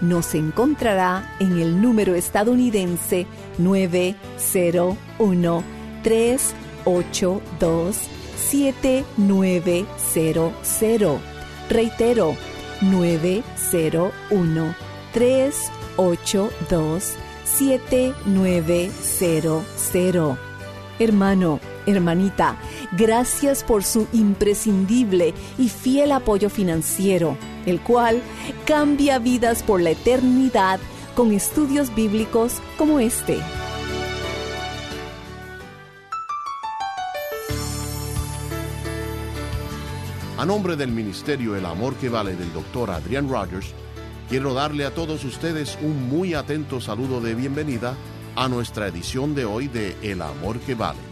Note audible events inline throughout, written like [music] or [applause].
nos encontrará en el número estadounidense 901 382 7900. Reitero, 901 382 7900. Hermano, hermanita, gracias por su imprescindible y fiel apoyo financiero el cual cambia vidas por la eternidad con estudios bíblicos como este. A nombre del Ministerio El Amor que Vale del doctor Adrián Rogers, quiero darle a todos ustedes un muy atento saludo de bienvenida a nuestra edición de hoy de El Amor que Vale.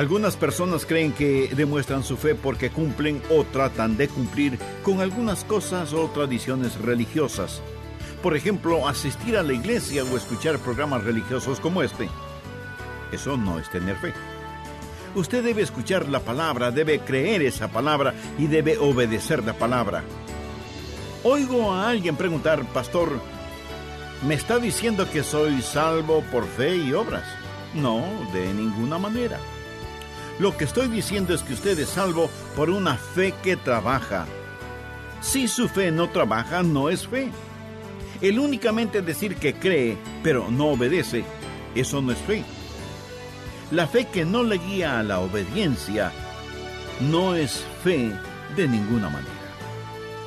Algunas personas creen que demuestran su fe porque cumplen o tratan de cumplir con algunas cosas o tradiciones religiosas. Por ejemplo, asistir a la iglesia o escuchar programas religiosos como este. Eso no es tener fe. Usted debe escuchar la palabra, debe creer esa palabra y debe obedecer la palabra. Oigo a alguien preguntar, pastor, ¿me está diciendo que soy salvo por fe y obras? No, de ninguna manera. Lo que estoy diciendo es que usted es salvo por una fe que trabaja. Si su fe no trabaja, no es fe. El únicamente decir que cree, pero no obedece, eso no es fe. La fe que no le guía a la obediencia, no es fe de ninguna manera.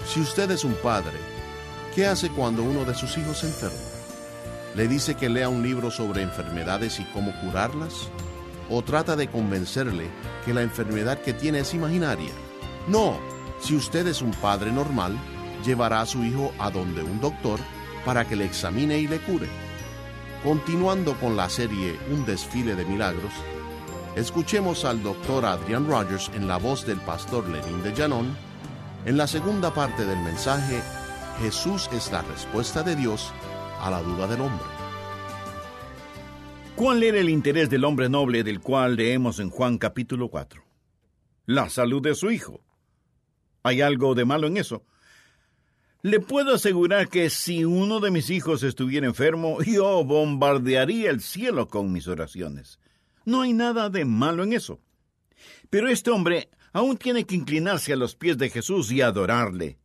Si usted es un padre, ¿qué hace cuando uno de sus hijos se enferma? ¿Le dice que lea un libro sobre enfermedades y cómo curarlas? O trata de convencerle que la enfermedad que tiene es imaginaria. No, si usted es un padre normal, llevará a su hijo a donde un doctor para que le examine y le cure. Continuando con la serie Un desfile de milagros, escuchemos al doctor Adrian Rogers en la voz del pastor Lenín de Llanón, en la segunda parte del mensaje Jesús es la respuesta de Dios a la duda del hombre. ¿Cuál era el interés del hombre noble del cual leemos en Juan capítulo 4? La salud de su hijo. ¿Hay algo de malo en eso? Le puedo asegurar que si uno de mis hijos estuviera enfermo, yo bombardearía el cielo con mis oraciones. No hay nada de malo en eso. Pero este hombre aún tiene que inclinarse a los pies de Jesús y adorarle.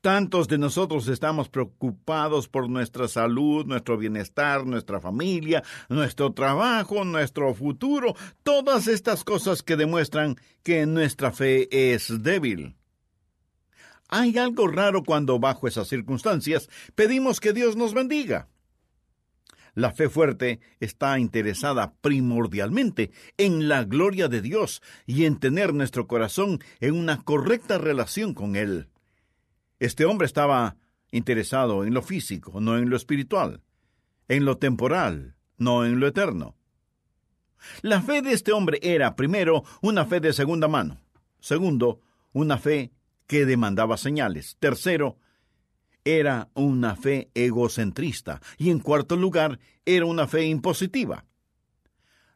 Tantos de nosotros estamos preocupados por nuestra salud, nuestro bienestar, nuestra familia, nuestro trabajo, nuestro futuro, todas estas cosas que demuestran que nuestra fe es débil. Hay algo raro cuando bajo esas circunstancias pedimos que Dios nos bendiga. La fe fuerte está interesada primordialmente en la gloria de Dios y en tener nuestro corazón en una correcta relación con Él. Este hombre estaba interesado en lo físico, no en lo espiritual, en lo temporal, no en lo eterno. La fe de este hombre era, primero, una fe de segunda mano, segundo, una fe que demandaba señales, tercero, era una fe egocentrista y en cuarto lugar, era una fe impositiva.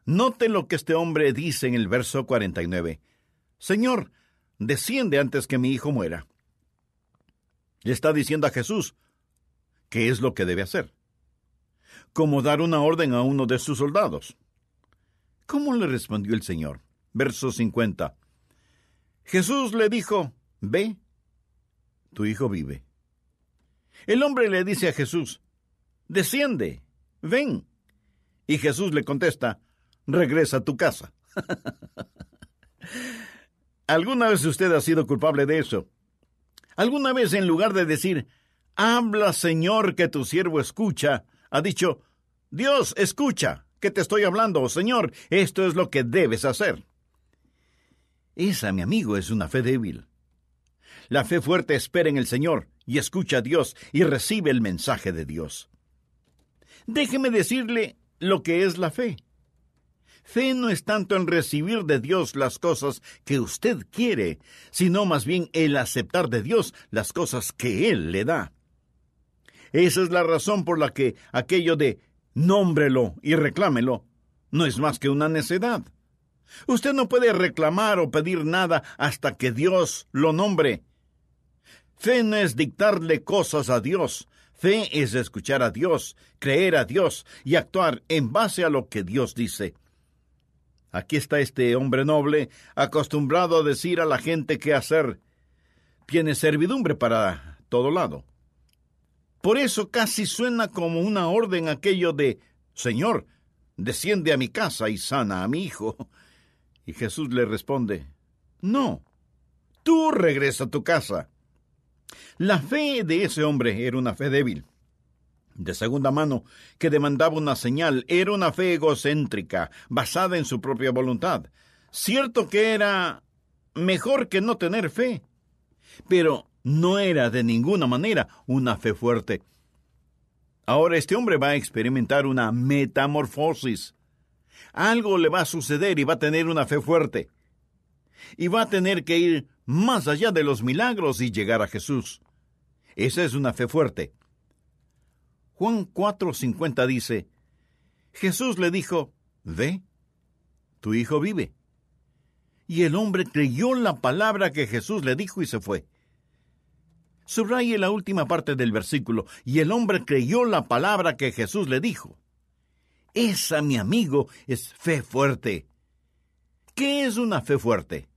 Note lo que este hombre dice en el verso 49. Señor, desciende antes que mi hijo muera. Le está diciendo a Jesús qué es lo que debe hacer. Como dar una orden a uno de sus soldados. ¿Cómo le respondió el Señor? Verso 50. Jesús le dijo, Ve, tu hijo vive. El hombre le dice a Jesús, Desciende, ven. Y Jesús le contesta, Regresa a tu casa. [laughs] ¿Alguna vez usted ha sido culpable de eso? ¿Alguna vez en lugar de decir, habla Señor que tu siervo escucha, ha dicho, Dios escucha, que te estoy hablando, Señor, esto es lo que debes hacer? Esa, mi amigo, es una fe débil. La fe fuerte espera en el Señor y escucha a Dios y recibe el mensaje de Dios. Déjeme decirle lo que es la fe. Fe no es tanto en recibir de Dios las cosas que usted quiere, sino más bien el aceptar de Dios las cosas que Él le da. Esa es la razón por la que aquello de nómbrelo y reclámelo no es más que una necedad. Usted no puede reclamar o pedir nada hasta que Dios lo nombre. Fe no es dictarle cosas a Dios. Fe es escuchar a Dios, creer a Dios y actuar en base a lo que Dios dice. Aquí está este hombre noble, acostumbrado a decir a la gente qué hacer. Tiene servidumbre para todo lado. Por eso casi suena como una orden aquello de Señor, desciende a mi casa y sana a mi hijo. Y Jesús le responde No, tú regresa a tu casa. La fe de ese hombre era una fe débil de segunda mano, que demandaba una señal, era una fe egocéntrica, basada en su propia voluntad. Cierto que era mejor que no tener fe, pero no era de ninguna manera una fe fuerte. Ahora este hombre va a experimentar una metamorfosis. Algo le va a suceder y va a tener una fe fuerte. Y va a tener que ir más allá de los milagros y llegar a Jesús. Esa es una fe fuerte. Juan 4:50 dice, Jesús le dijo, Ve, tu hijo vive. Y el hombre creyó la palabra que Jesús le dijo y se fue. Subraye la última parte del versículo, y el hombre creyó la palabra que Jesús le dijo. Esa, mi amigo, es fe fuerte. ¿Qué es una fe fuerte?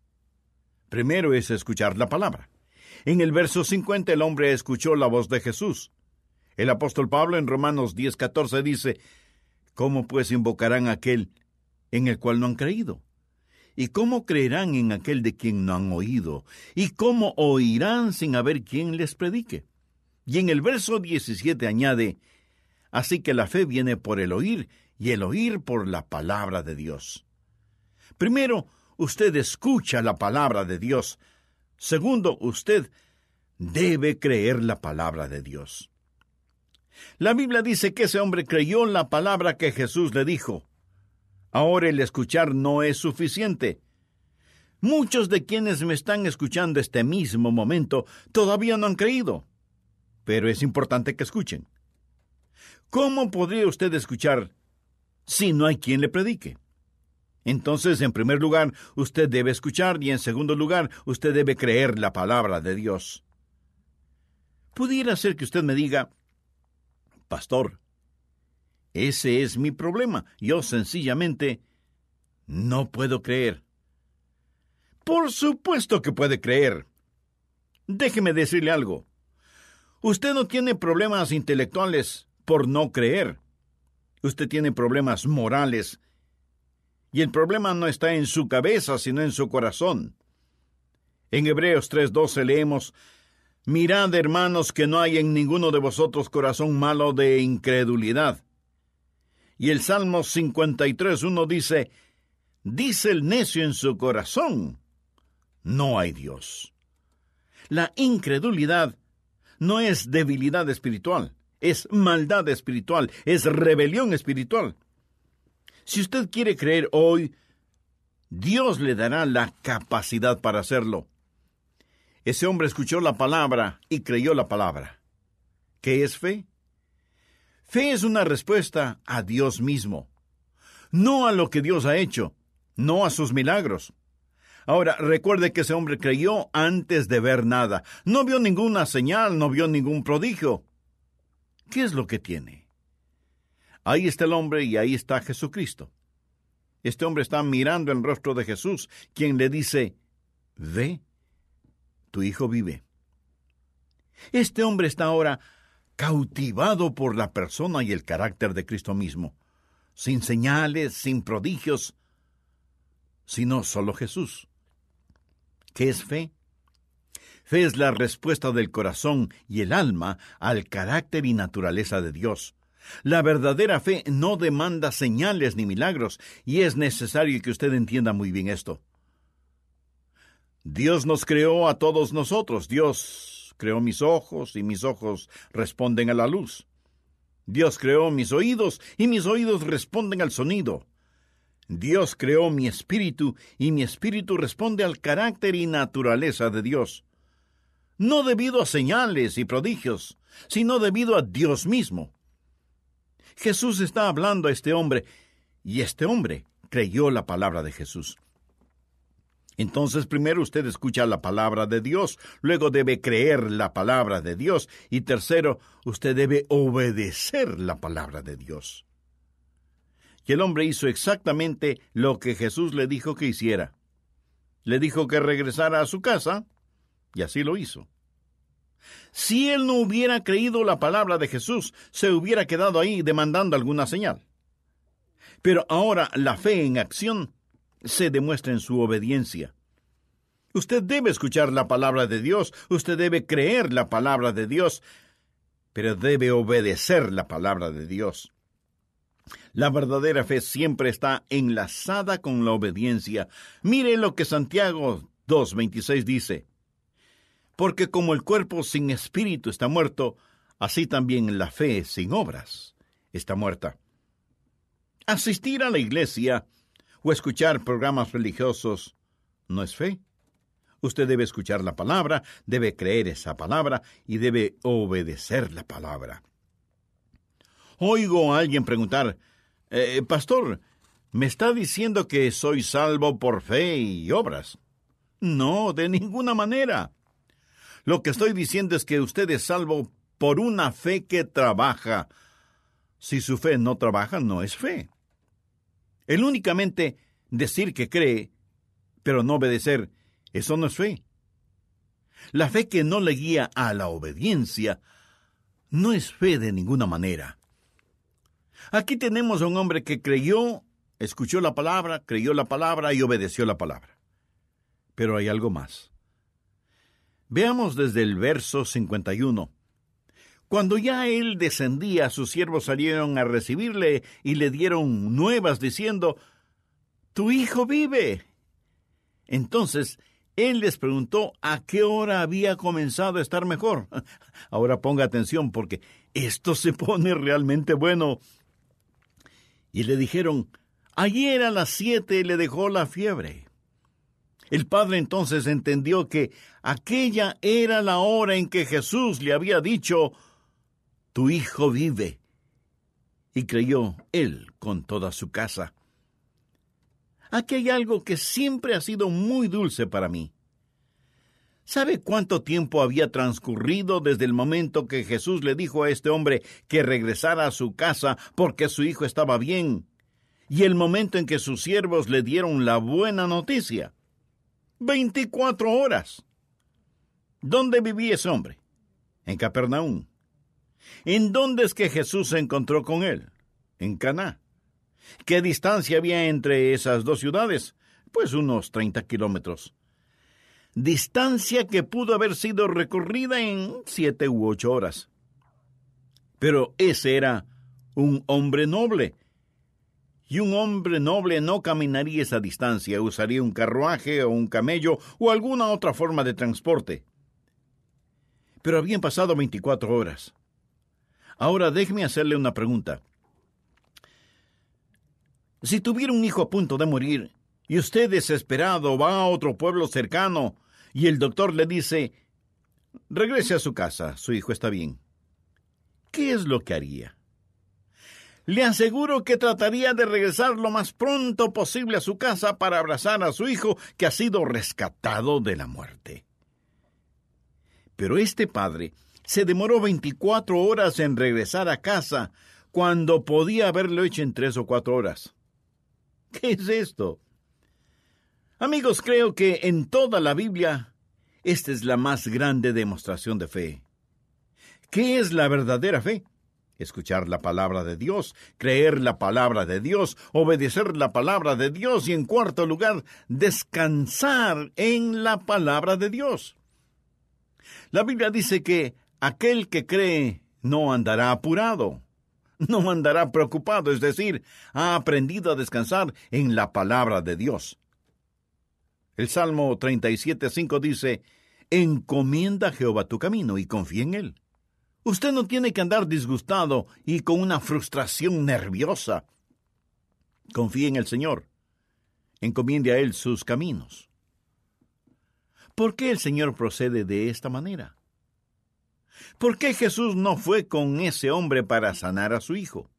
Primero es escuchar la palabra. En el verso 50 el hombre escuchó la voz de Jesús. El apóstol Pablo en Romanos 10:14 dice, ¿Cómo pues invocarán aquel en el cual no han creído? ¿Y cómo creerán en aquel de quien no han oído? ¿Y cómo oirán sin haber quien les predique? Y en el verso 17 añade, Así que la fe viene por el oír y el oír por la palabra de Dios. Primero, usted escucha la palabra de Dios. Segundo, usted debe creer la palabra de Dios. La Biblia dice que ese hombre creyó la palabra que Jesús le dijo. Ahora el escuchar no es suficiente. Muchos de quienes me están escuchando este mismo momento todavía no han creído. Pero es importante que escuchen. ¿Cómo podría usted escuchar si no hay quien le predique? Entonces, en primer lugar, usted debe escuchar y en segundo lugar, usted debe creer la palabra de Dios. Pudiera ser que usted me diga, Pastor, ese es mi problema. Yo sencillamente no puedo creer. Por supuesto que puede creer. Déjeme decirle algo. Usted no tiene problemas intelectuales por no creer. Usted tiene problemas morales. Y el problema no está en su cabeza, sino en su corazón. En Hebreos 3:12 leemos, Mirad, hermanos, que no hay en ninguno de vosotros corazón malo de incredulidad. Y el Salmo 53.1 dice, Dice el necio en su corazón, no hay Dios. La incredulidad no es debilidad espiritual, es maldad espiritual, es rebelión espiritual. Si usted quiere creer hoy, Dios le dará la capacidad para hacerlo. Ese hombre escuchó la palabra y creyó la palabra. ¿Qué es fe? Fe es una respuesta a Dios mismo, no a lo que Dios ha hecho, no a sus milagros. Ahora, recuerde que ese hombre creyó antes de ver nada. No vio ninguna señal, no vio ningún prodigio. ¿Qué es lo que tiene? Ahí está el hombre y ahí está Jesucristo. Este hombre está mirando el rostro de Jesús, quien le dice, Ve tu hijo vive. Este hombre está ahora cautivado por la persona y el carácter de Cristo mismo, sin señales, sin prodigios, sino solo Jesús. ¿Qué es fe? Fe es la respuesta del corazón y el alma al carácter y naturaleza de Dios. La verdadera fe no demanda señales ni milagros, y es necesario que usted entienda muy bien esto. Dios nos creó a todos nosotros. Dios creó mis ojos y mis ojos responden a la luz. Dios creó mis oídos y mis oídos responden al sonido. Dios creó mi espíritu y mi espíritu responde al carácter y naturaleza de Dios. No debido a señales y prodigios, sino debido a Dios mismo. Jesús está hablando a este hombre y este hombre creyó la palabra de Jesús. Entonces primero usted escucha la palabra de Dios, luego debe creer la palabra de Dios y tercero, usted debe obedecer la palabra de Dios. Y el hombre hizo exactamente lo que Jesús le dijo que hiciera. Le dijo que regresara a su casa, y así lo hizo. Si él no hubiera creído la palabra de Jesús, se hubiera quedado ahí demandando alguna señal. Pero ahora la fe en acción se demuestra en su obediencia. Usted debe escuchar la palabra de Dios, usted debe creer la palabra de Dios, pero debe obedecer la palabra de Dios. La verdadera fe siempre está enlazada con la obediencia. Mire lo que Santiago 2.26 dice. Porque como el cuerpo sin espíritu está muerto, así también la fe sin obras está muerta. Asistir a la iglesia o escuchar programas religiosos no es fe. Usted debe escuchar la palabra, debe creer esa palabra y debe obedecer la palabra. Oigo a alguien preguntar, eh, Pastor, ¿me está diciendo que soy salvo por fe y obras? No, de ninguna manera. Lo que estoy diciendo es que usted es salvo por una fe que trabaja. Si su fe no trabaja, no es fe. El únicamente decir que cree, pero no obedecer, eso no es fe. La fe que no le guía a la obediencia no es fe de ninguna manera. Aquí tenemos a un hombre que creyó, escuchó la palabra, creyó la palabra y obedeció la palabra. Pero hay algo más. Veamos desde el verso 51. Cuando ya él descendía, sus siervos salieron a recibirle y le dieron nuevas diciendo, Tu hijo vive. Entonces él les preguntó a qué hora había comenzado a estar mejor. [laughs] Ahora ponga atención porque esto se pone realmente bueno y le dijeron, ayer a las siete le dejó la fiebre. El padre entonces entendió que aquella era la hora en que Jesús le había dicho, Tu hijo vive. Y creyó él con toda su casa. Aquí hay algo que siempre ha sido muy dulce para mí. ¿Sabe cuánto tiempo había transcurrido desde el momento que Jesús le dijo a este hombre que regresara a su casa porque su hijo estaba bien? Y el momento en que sus siervos le dieron la buena noticia. Veinticuatro horas. ¿Dónde vivía ese hombre? En Capernaum. ¿En dónde es que Jesús se encontró con él? En Caná. ¿Qué distancia había entre esas dos ciudades? Pues unos treinta kilómetros distancia que pudo haber sido recorrida en siete u ocho horas. Pero ese era un hombre noble. Y un hombre noble no caminaría esa distancia, usaría un carruaje o un camello o alguna otra forma de transporte. Pero habían pasado veinticuatro horas. Ahora déjeme hacerle una pregunta. Si tuviera un hijo a punto de morir y usted desesperado va a otro pueblo cercano y el doctor le dice, regrese a su casa, su hijo está bien. ¿Qué es lo que haría? Le aseguro que trataría de regresar lo más pronto posible a su casa para abrazar a su hijo que ha sido rescatado de la muerte. Pero este padre se demoró 24 horas en regresar a casa cuando podía haberlo hecho en tres o cuatro horas. ¿Qué es esto? Amigos, creo que en toda la Biblia esta es la más grande demostración de fe. ¿Qué es la verdadera fe? Escuchar la palabra de Dios, creer la palabra de Dios, obedecer la palabra de Dios y en cuarto lugar, descansar en la palabra de Dios. La Biblia dice que aquel que cree no andará apurado, no andará preocupado, es decir, ha aprendido a descansar en la palabra de Dios. El Salmo 37.5 dice, Encomienda a Jehová tu camino y confía en él. Usted no tiene que andar disgustado y con una frustración nerviosa. Confíe en el Señor. Encomiende a Él sus caminos. ¿Por qué el Señor procede de esta manera? ¿Por qué Jesús no fue con ese hombre para sanar a su hijo?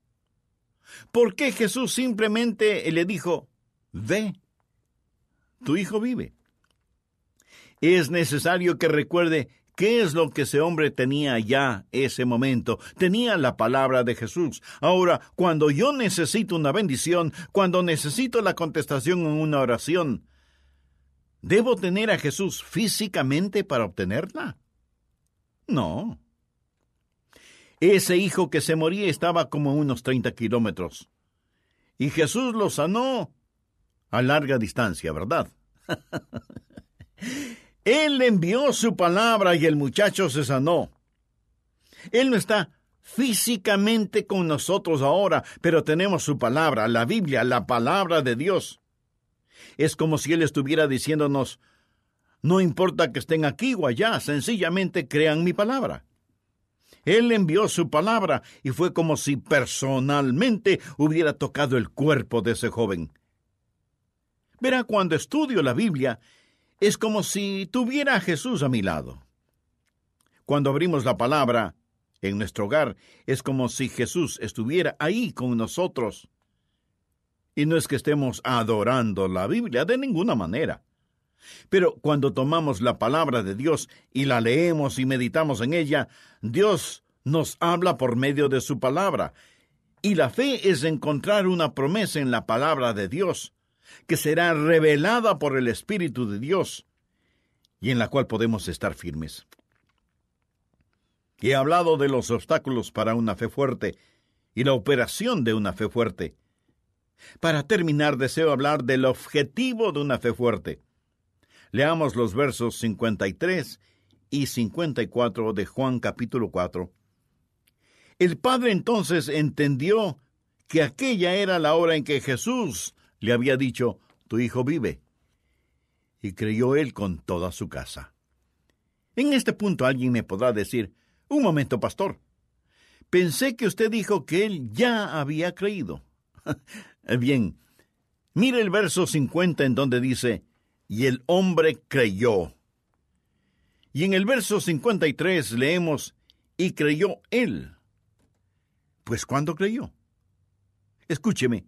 ¿Por qué Jesús simplemente le dijo, ve, tu hijo vive? Es necesario que recuerde qué es lo que ese hombre tenía ya ese momento. Tenía la palabra de Jesús. Ahora, cuando yo necesito una bendición, cuando necesito la contestación en una oración, ¿debo tener a Jesús físicamente para obtenerla? No. Ese hijo que se moría estaba como a unos 30 kilómetros. Y Jesús lo sanó a larga distancia, ¿verdad? [laughs] Él envió su palabra y el muchacho se sanó. Él no está físicamente con nosotros ahora, pero tenemos su palabra, la Biblia, la palabra de Dios. Es como si Él estuviera diciéndonos, no importa que estén aquí o allá, sencillamente crean mi palabra. Él envió su palabra y fue como si personalmente hubiera tocado el cuerpo de ese joven. Verá, cuando estudio la Biblia, es como si tuviera a Jesús a mi lado. Cuando abrimos la palabra en nuestro hogar, es como si Jesús estuviera ahí con nosotros. Y no es que estemos adorando la Biblia de ninguna manera. Pero cuando tomamos la palabra de Dios y la leemos y meditamos en ella, Dios nos habla por medio de su palabra. Y la fe es encontrar una promesa en la palabra de Dios, que será revelada por el Espíritu de Dios, y en la cual podemos estar firmes. He hablado de los obstáculos para una fe fuerte y la operación de una fe fuerte. Para terminar, deseo hablar del objetivo de una fe fuerte. Leamos los versos 53 y 54 de Juan capítulo 4. El padre entonces entendió que aquella era la hora en que Jesús le había dicho, tu hijo vive. Y creyó él con toda su casa. En este punto alguien me podrá decir, un momento, pastor. Pensé que usted dijo que él ya había creído. [laughs] Bien, mire el verso 50 en donde dice, y el hombre creyó. Y en el verso 53 leemos, y creyó él. Pues ¿cuándo creyó? Escúcheme.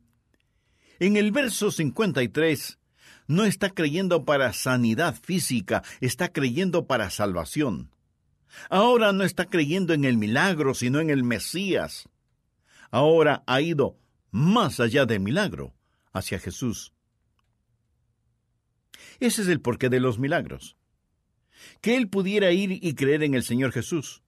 En el verso 53 no está creyendo para sanidad física, está creyendo para salvación. Ahora no está creyendo en el milagro, sino en el Mesías. Ahora ha ido más allá del milagro, hacia Jesús. Ese es el porqué de los milagros. Que él pudiera ir y creer en el Señor Jesús.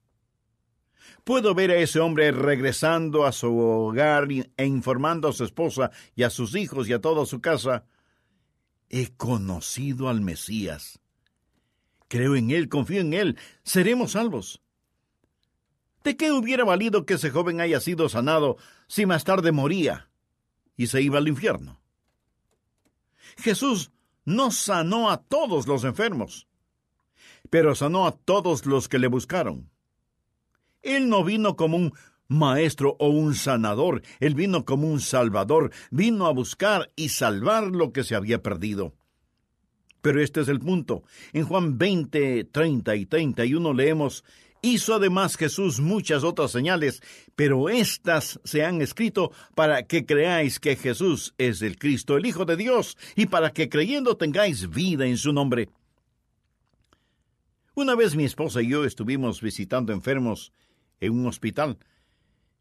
Puedo ver a ese hombre regresando a su hogar e informando a su esposa y a sus hijos y a toda su casa. He conocido al Mesías. Creo en Él, confío en Él, seremos salvos. ¿De qué hubiera valido que ese joven haya sido sanado si más tarde moría y se iba al infierno? Jesús no sanó a todos los enfermos, pero sanó a todos los que le buscaron. Él no vino como un maestro o un sanador, él vino como un salvador, vino a buscar y salvar lo que se había perdido. Pero este es el punto. En Juan 20, 30 y 31 leemos, Hizo además Jesús muchas otras señales, pero estas se han escrito para que creáis que Jesús es el Cristo, el Hijo de Dios, y para que creyendo tengáis vida en su nombre. Una vez mi esposa y yo estuvimos visitando enfermos en un hospital,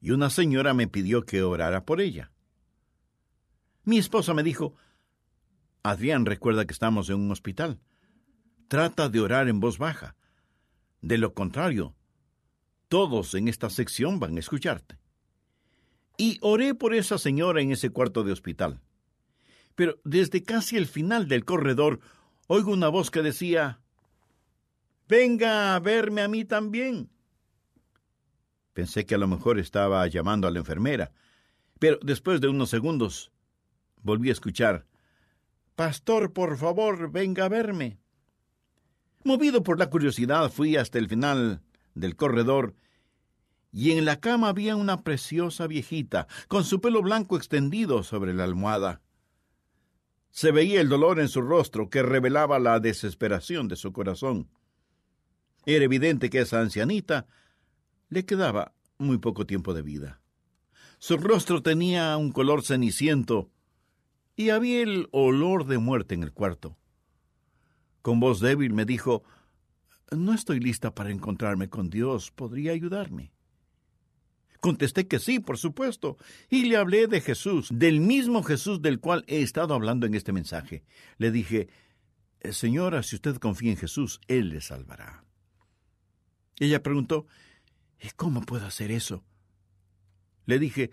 y una señora me pidió que orara por ella. Mi esposa me dijo, Adrián, recuerda que estamos en un hospital. Trata de orar en voz baja. De lo contrario, todos en esta sección van a escucharte. Y oré por esa señora en ese cuarto de hospital. Pero desde casi el final del corredor oigo una voz que decía, Venga a verme a mí también. Pensé que a lo mejor estaba llamando a la enfermera, pero después de unos segundos volví a escuchar, Pastor, por favor, venga a verme. Movido por la curiosidad, fui hasta el final del corredor y en la cama había una preciosa viejita, con su pelo blanco extendido sobre la almohada. Se veía el dolor en su rostro que revelaba la desesperación de su corazón. Era evidente que esa ancianita le quedaba muy poco tiempo de vida. Su rostro tenía un color ceniciento y había el olor de muerte en el cuarto. Con voz débil me dijo No estoy lista para encontrarme con Dios. ¿Podría ayudarme? Contesté que sí, por supuesto, y le hablé de Jesús, del mismo Jesús del cual he estado hablando en este mensaje. Le dije, Señora, si usted confía en Jesús, Él le salvará. Ella preguntó, ¿y cómo puedo hacer eso? Le dije,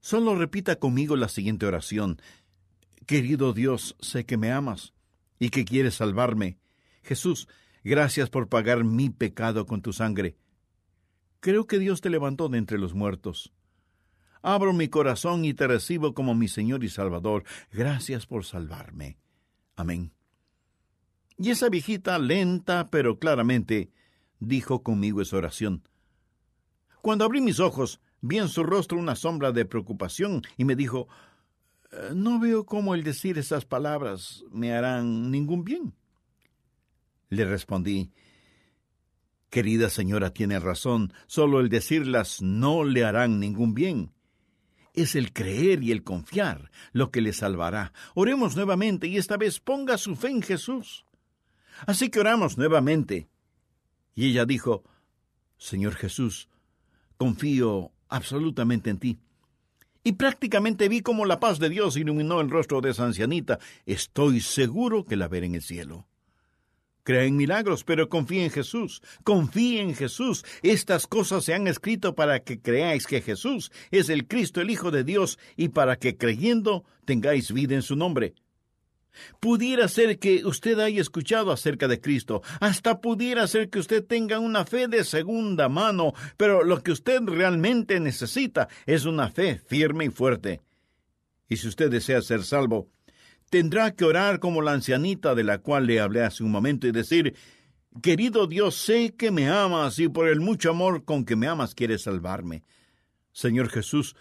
solo repita conmigo la siguiente oración. Querido Dios, sé que me amas y que quieres salvarme. Jesús, gracias por pagar mi pecado con tu sangre. Creo que Dios te levantó de entre los muertos. Abro mi corazón y te recibo como mi Señor y Salvador. Gracias por salvarme. Amén. Y esa viejita, lenta pero claramente, dijo conmigo esa oración. Cuando abrí mis ojos, vi en su rostro una sombra de preocupación y me dijo, No veo cómo el decir esas palabras me harán ningún bien. Le respondí, Querida señora, tiene razón, solo el decirlas no le harán ningún bien. Es el creer y el confiar lo que le salvará. Oremos nuevamente y esta vez ponga su fe en Jesús. Así que oramos nuevamente. Y ella dijo, Señor Jesús, confío absolutamente en ti. Y prácticamente vi como la paz de Dios iluminó el rostro de esa ancianita. Estoy seguro que la veré en el cielo. Crea en milagros, pero confíe en Jesús. Confíe en Jesús. Estas cosas se han escrito para que creáis que Jesús es el Cristo, el Hijo de Dios, y para que creyendo tengáis vida en su nombre. Pudiera ser que usted haya escuchado acerca de Cristo, hasta pudiera ser que usted tenga una fe de segunda mano, pero lo que usted realmente necesita es una fe firme y fuerte. Y si usted desea ser salvo, tendrá que orar como la ancianita de la cual le hablé hace un momento y decir, Querido Dios, sé que me amas y por el mucho amor con que me amas quieres salvarme. Señor Jesús,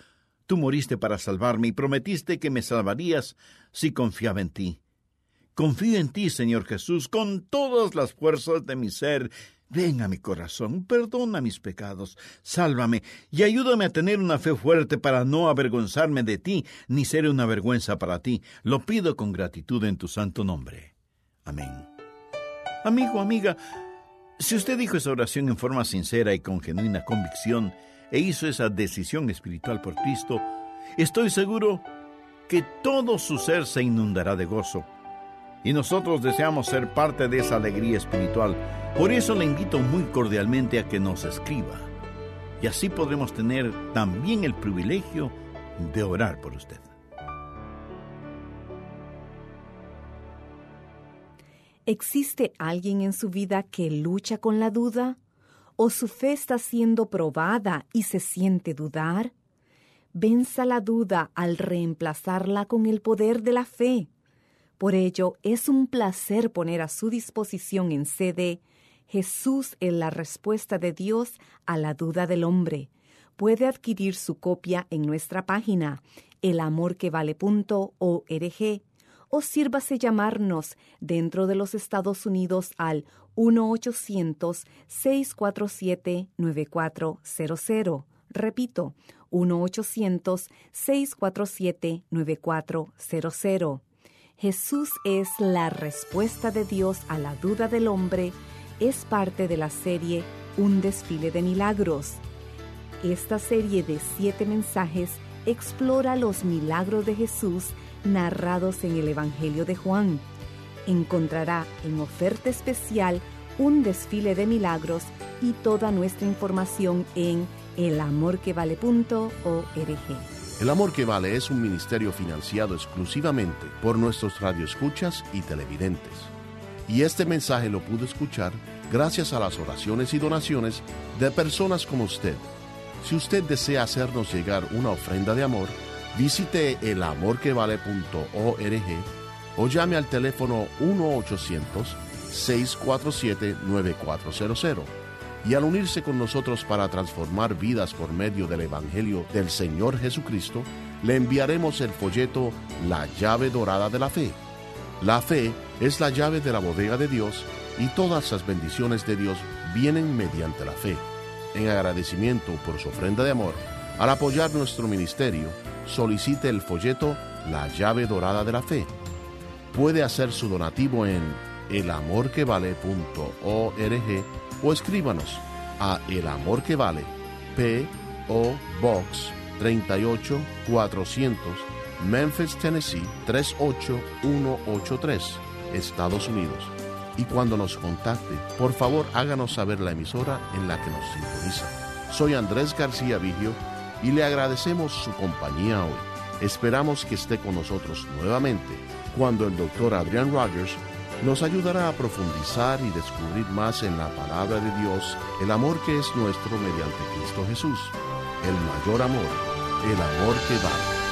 tú moriste para salvarme y prometiste que me salvarías si confiaba en ti. Confío en ti, Señor Jesús, con todas las fuerzas de mi ser, Ven a mi corazón, perdona mis pecados, sálvame y ayúdame a tener una fe fuerte para no avergonzarme de ti, ni ser una vergüenza para ti. Lo pido con gratitud en tu santo nombre. Amén. Amigo, amiga, si usted dijo esa oración en forma sincera y con genuina convicción e hizo esa decisión espiritual por Cristo, estoy seguro que todo su ser se inundará de gozo y nosotros deseamos ser parte de esa alegría espiritual. Por eso le invito muy cordialmente a que nos escriba y así podremos tener también el privilegio de orar por usted. ¿Existe alguien en su vida que lucha con la duda? ¿O su fe está siendo probada y se siente dudar? Venza la duda al reemplazarla con el poder de la fe. Por ello, es un placer poner a su disposición en CD Jesús en la respuesta de Dios a la duda del hombre. Puede adquirir su copia en nuestra página elamorquevale.org o sírvase llamarnos dentro de los Estados Unidos al 1-800-647-9400. Repito, 1-800-647-9400. Jesús es la respuesta de Dios a la duda del hombre, es parte de la serie Un desfile de milagros. Esta serie de siete mensajes explora los milagros de Jesús narrados en el Evangelio de Juan. Encontrará en oferta especial un desfile de milagros y toda nuestra información en elamorquevale.org. El Amor que Vale es un ministerio financiado exclusivamente por nuestros radioescuchas y televidentes. Y este mensaje lo pudo escuchar gracias a las oraciones y donaciones de personas como usted. Si usted desea hacernos llegar una ofrenda de amor, visite elamorquevale.org o llame al teléfono 1-800-647-9400 y al unirse con nosotros para transformar vidas por medio del Evangelio del Señor Jesucristo, le enviaremos el folleto La llave dorada de la fe. La fe es la llave de la bodega de Dios y todas las bendiciones de Dios vienen mediante la fe. En agradecimiento por su ofrenda de amor, al apoyar nuestro ministerio, solicite el folleto La llave dorada de la fe. Puede hacer su donativo en elamorquevale.org o escríbanos a El Amor que Vale, P.O. Box 38 400, Memphis, Tennessee 38183, Estados Unidos. Y cuando nos contacte, por favor háganos saber la emisora en la que nos sintoniza. Soy Andrés García Vigio y le agradecemos su compañía hoy. Esperamos que esté con nosotros nuevamente cuando el doctor Adrian Rogers nos ayudará a profundizar y descubrir más en la palabra de Dios el amor que es nuestro mediante Cristo Jesús, el mayor amor, el amor que da.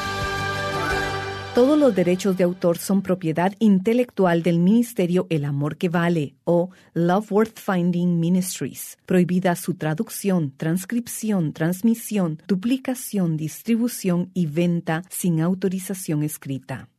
Todos los derechos de autor son propiedad intelectual del Ministerio El Amor que Vale o Love Worth Finding Ministries. Prohibida su traducción, transcripción, transmisión, duplicación, distribución y venta sin autorización escrita.